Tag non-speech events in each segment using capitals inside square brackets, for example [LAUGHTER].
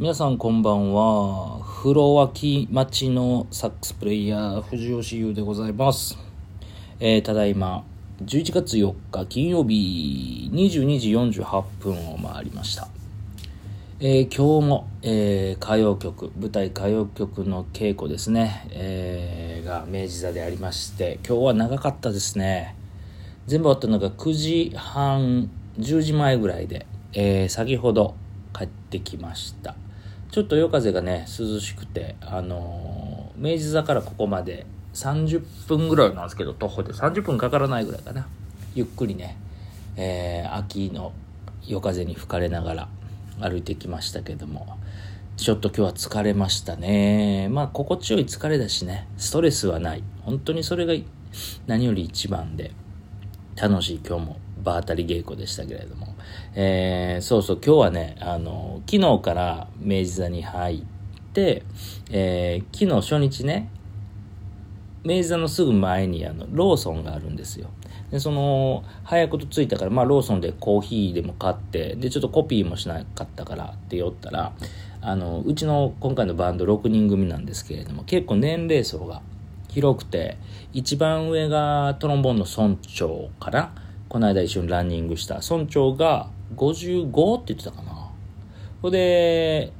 皆さんこんばんは。風呂脇町のサックスプレイヤー藤吉優でございます、えーただいま11月4日金曜日22時48分を回りました。えー今日も、えー歌謡曲舞台歌謡曲の稽古ですね、えが明治座でありまして今日は長かったですね。全部終わったのが9時半10時前ぐらいで、え先ほど帰ってきました。ちょっと夜風がね涼しくてあのー明治座からここまで30分ぐらいなんですけど徒歩で。30分かからないぐらいかな。ゆっくりね、えー秋の夜風に吹かれながら歩いてきましたけども。ちょっと今日は疲れましたね。まあ心地よい疲れだしね。ストレスはない。本当にそれが何より一番で楽しい今日も場当たり稽古でしたけれども、えーそうそう今日はねあの昨日から明治座に入って、えー昨日初日ね明治座のすぐ前にあのローソンがあるんですよ。でその早くと着いたから、まあ、ローソンでコーヒーでも買ってでちょっとコピーもしなかったからって寄ったらあのうちの今回のバンド6人組なんですけれども結構年齢層が広くて一番上がトロンボーンの村長からこの間一緒にランニングした村長が55って言ってたかな。ほで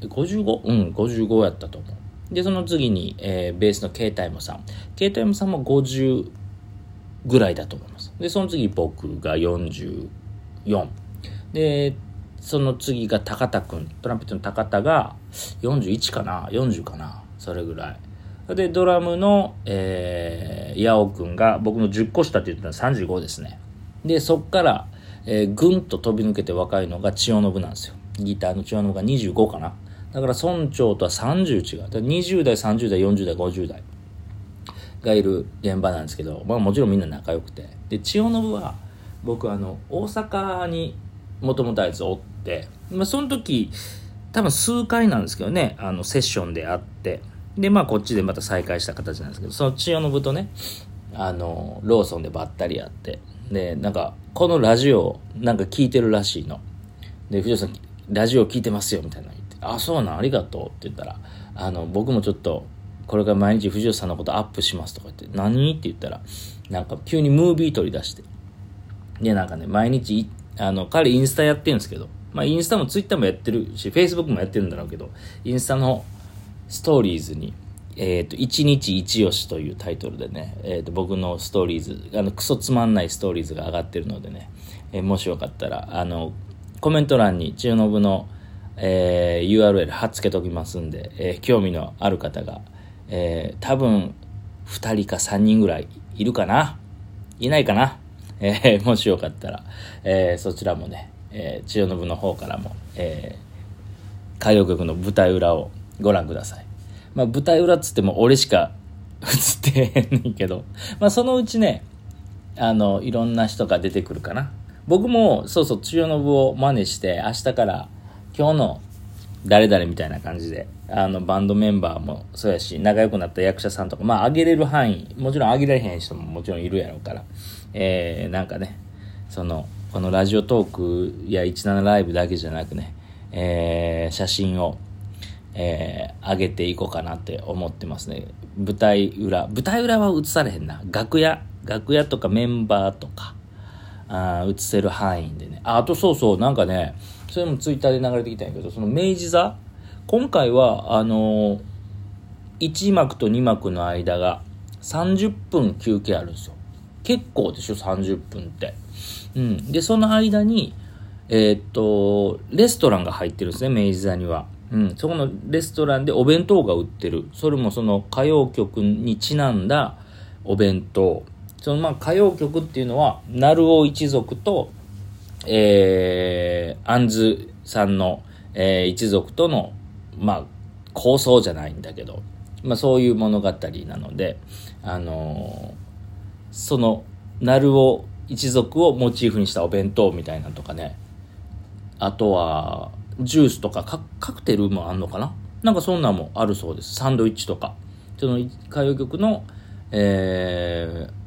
55? うん55やったと思う。でその次に、えーベースのケイタイムさん。ケイタイムさんも50ぐらいだと思います。でその次僕が44でその次が高田君。トランペットの高田が41かな？40かな？それぐらい。でドラムの、えー、矢尾君が僕の10個下って言ったら35ですね。でそっから、えー、ぐんと飛び抜けて若いのが千代信なんですよ。ギターの千代信が25かな。だから村長とは30違う。だから20代30代40代50代がいる現場なんですけど、まあ、もちろんみんな仲良くて。で千代信は僕あの大阪にもともとあいつおって、まあ、その時多分数回なんですけどねあのセッションで会って。でまあこっちでまた再会した形なんですけどその千代信とねあのローソンでばったり会ってでなんかこのラジオなんか聞いてるらしいので藤尾さんラジオ聞いてますよみたいな言って「あそうなんありがとう」って言ったらあの僕もちょっとこれから毎日藤尾さんのことアップしますとか言って「何?」って言ったらなんか急にムービー取り出してでなんかね毎日あの彼インスタやってるんですけどまあインスタもツイッターもやってるしフェイスブックもやってるんだろうけどインスタのストーリーズにえっ、と、一日一押しというタイトルでね、えっ、と、僕のストーリーズ、あの、クソつまんないストーリーズが上がってるのでね、えーもしよかったら、あの、コメント欄に千代信の、えー URL 貼っつけときますんで、えー興味のある方が、えー多分、2人か3人ぐらいいるかな？いないかな？えーもしよかったら、えーそちらもね、えー千代信の方からも、えー歌謡曲の舞台裏をご覧ください。まあ舞台裏っつっても俺しか映ってへんねんけど、まあそのうちね、あの、いろんな人が出てくるかな。僕も、そうそう、千代信を真似して、明日から今日の誰々みたいな感じで、あの、バンドメンバーもそうやし、仲良くなった役者さんとか、まあ、上げれる範囲、もちろん上げられへん人ももちろんいるやろうから、えー、なんかね、その、このラジオトークや17ライブだけじゃなくね、えー、写真を、えー、上げていこうかなって思ってますね。舞台裏。舞台裏は映されへんな。楽屋。楽屋とかメンバーとか、あ映せる範囲でね。あ、あとそうそう、なんかね、それもツイッターで流れてきたんやけど、その明治座今回は、あのー、1幕と2幕の間が30分休憩あるんですよ。結構でしょ、30分って。うん。で、その間に、えーっと、レストランが入ってるんですね、明治座には。うん。そこのレストランでお弁当が売ってる。それもその歌謡曲にちなんだお弁当。そのまあ歌謡曲っていうのは、鳴尾一族と、えー、杏ズさんの、えー一族との、まあ、構想じゃないんだけど、まあそういう物語なので、あのーその、鳴尾一族をモチーフにしたお弁当みたいなとかね、あとは、ジュースとかカクテルもあんのかな？なんかそんなんもあるそうです。サンドイッチとか。その歌謡曲の、えー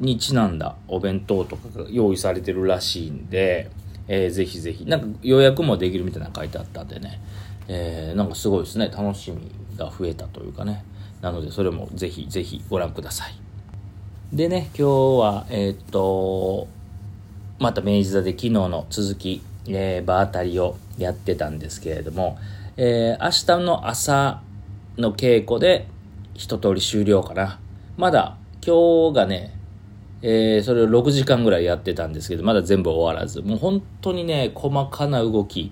にちなんだお弁当とかが用意されてるらしいんで、えーぜひぜひ、なんか予約もできるみたいなの書いてあったんでね、えー、なんかすごいですね。楽しみが増えたというかね。なのでそれもぜひぜひご覧ください。でね今日はえー、っとまた明治座で昨日の続き、えー、場当たりをやってたんですけれども、えー、明日の朝の稽古で一通り終了かな。まだ今日がねえー、それを6時間ぐらいやってたんですけど、まだ全部終わらず、もう本当にね、細かな動き、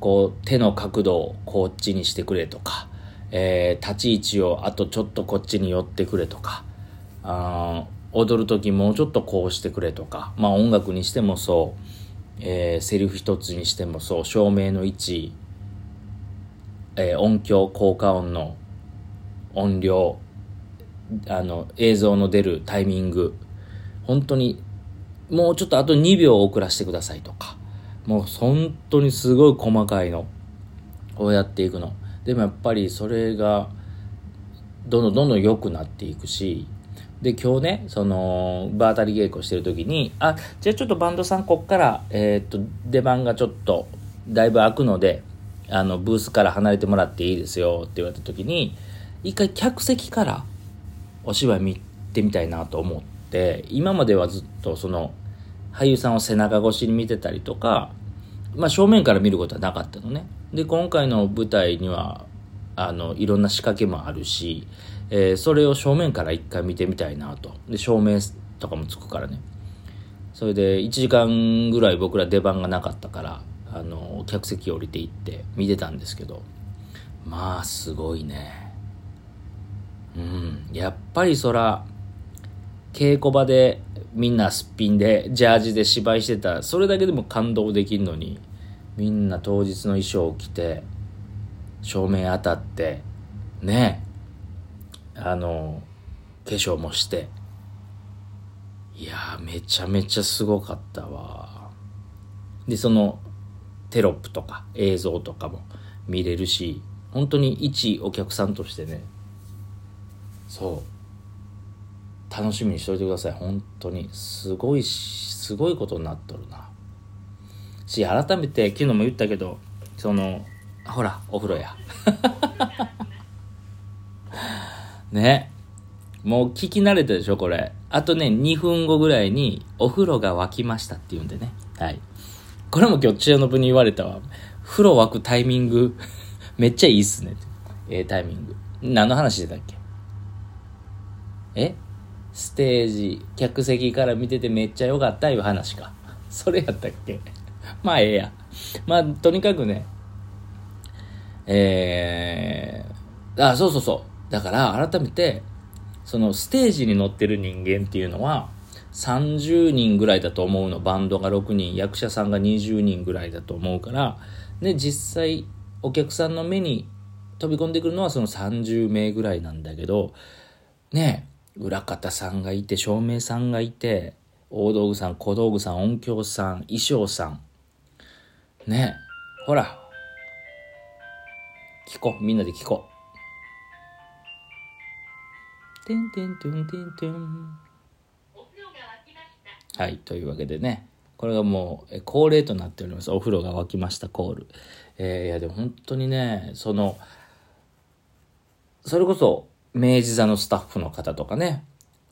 こう、手の角度をこっちにしてくれとか、えー、立ち位置をあとちょっとこっちに寄ってくれとか、あ踊る時もうちょっとこうしてくれとか、まあ音楽にしてもそう、えー、セリフ一つにしてもそう、照明の位置、えー、音響、効果音の音量、あの、映像の出るタイミング、本当に、もうちょっとあと2秒遅らせてくださいとか、もう本当にすごい細かいのをやっていくの。でもやっぱりそれが、どんどんどんどん良くなっていくし、で、今日ね、その、場当たり稽古してる時に、あ、じゃあちょっとバンドさんこっから、えー、っと、出番がちょっと、だいぶ空くので、あの、ブースから離れてもらっていいですよって言われた時に、一回客席からお芝居見てみたいなと思って、今まではずっとその、俳優さんを背中越しに見てたりとか、まあ正面から見ることはなかったのね。で、今回の舞台には、あの、いろんな仕掛けもあるし、えー、それを正面から一回見てみたいなと。で、照明とかもつくからね。それで、1時間ぐらい僕ら出番がなかったから、あの、客席降りていって見てたんですけど、まあ、すごいね。うん。やっぱりそら、稽古場でみんなすっぴんで、ジャージで芝居してたそれだけでも感動できるのに、みんな当日の衣装を着て、照明当たって、ねあの、化粧もして。いやめちゃめちゃすごかったわ。で、その、テロップとか映像とかも見れるし、本当に一お客さんとしてね、そう、楽しみにしといてください。本当に。すごい、すごいことになっとるな。し、改めて、昨日も言ったけど、その、ほら、お風呂や。[LAUGHS] ね。もう聞き慣れたでしょ、これ。あとね、2分後ぐらいに、お風呂が沸きましたって言うんでね。はい。これも今日、千代のぶに言われたわ。風呂沸くタイミング [LAUGHS] めっちゃいいっすね。ええー、タイミング。何の話してたっけ？え？ステージ、客席から見ててめっちゃ良かったいう話か。それやったっけ？まあええや。まあ、とにかくね、えー、あ、そうそうそう。だから改めて、そのステージに乗ってる人間っていうのは、30人ぐらいだと思うの。バンドが6人、役者さんが20人ぐらいだと思うから、で、実際、お客さんの目に飛び込んでくるのはその30名ぐらいなんだけど、ね裏方さんがいて、照明さんがいて、大道具さん、小道具さん、音響さん、衣装さん。ねほら。聞こう。みんなで聞こう。てんてんてんてんてん。はい、というわけでね、これがもう恒例となっております。お風呂が沸きましたコール。えー、いやでも本当にね、その、それこそ明治座のスタッフの方とかね、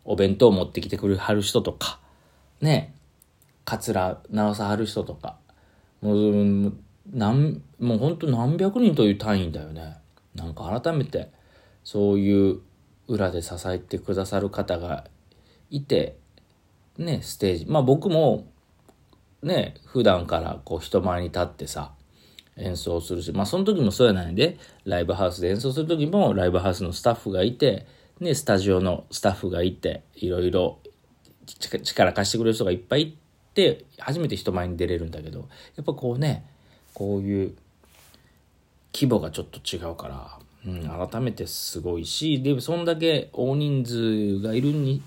お弁当持ってきてくれはる人とか、ね、カツラ直さはる人とか、もう、なんもう本当何百人という単位だよね。なんか改めて、そういう裏で支えてくださる方がいて、ね、ステージ。まあ僕も、ね、普段からこう人前に立ってさ、演奏するし、まあその時もそうやないで、ライブハウスで演奏する時もライブハウスのスタッフがいて、ね、スタジオのスタッフがいて、いろいろ力貸してくれる人がいっぱいいて、初めて人前に出れるんだけど、やっぱこうね、こういう規模がちょっと違うから、うん、改めてすごいし、で、そんだけ大人数がいるに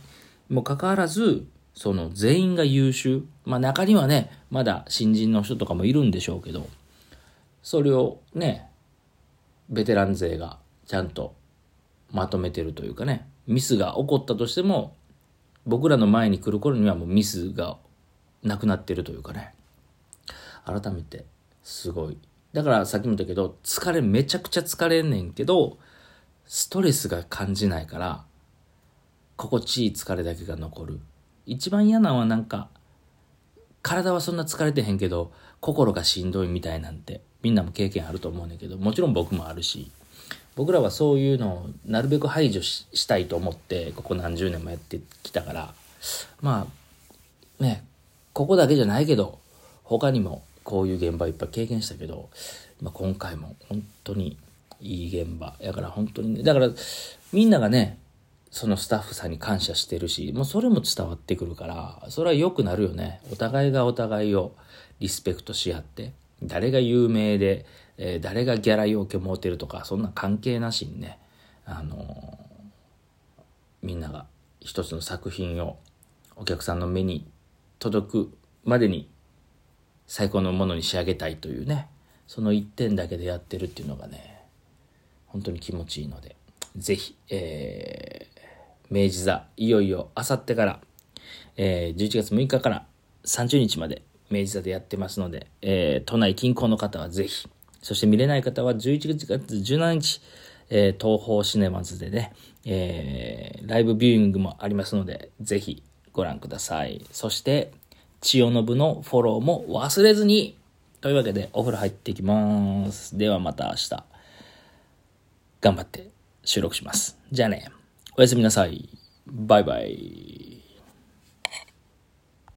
もかかわらず、その全員が優秀。まあ中にはね、まだ新人の人とかもいるんでしょうけど、それをね、ベテラン勢がちゃんとまとめてるというかね、ミスが起こったとしても、僕らの前に来る頃にはもうミスがなくなってるというかね、改めてすごい。だからさっきも言ったけど、疲れ、めちゃくちゃ疲れんねんけど、ストレスが感じないから、心地いい疲れだけが残る。一番嫌なのはなんか、体はそんな疲れてへんけど、心がしんどいみたいなんて、みんなも経験あると思うねんけど、もちろん僕もあるし、僕らはそういうのをなるべく排除したいと思って、ここ何十年もやってきたから、まあ、ね、ここだけじゃないけど、他にもこういう現場いっぱい経験したけど、まあ、今回も本当にいい現場。やから本当にね、だからみんながね、そのスタッフさんに感謝してるし、もうそれも伝わってくるから、それは良くなるよね。お互いがお互いをリスペクトし合って、誰が有名で、えー、誰がギャラ要求持てるとか、そんな関係なしにね、あのー、みんなが一つの作品をお客さんの目に届くまでに最高のものに仕上げたいというね、その一点だけでやってるっていうのがね、本当に気持ちいいので、ぜひ、えー、明治座、いよいよあさってから、えー、11月6日から30日まで明治座でやってますので、えー、都内近郊の方はぜひ、そして見れない方は11月17日、えー、東方シネマズでね、えー、ライブビューイングもありますので、ぜひご覧ください。そして、千代信のフォローも忘れずにというわけで、お風呂入っていきます。ではまた明日、頑張って収録します。じゃあね、おやすみなさい。バイバイ。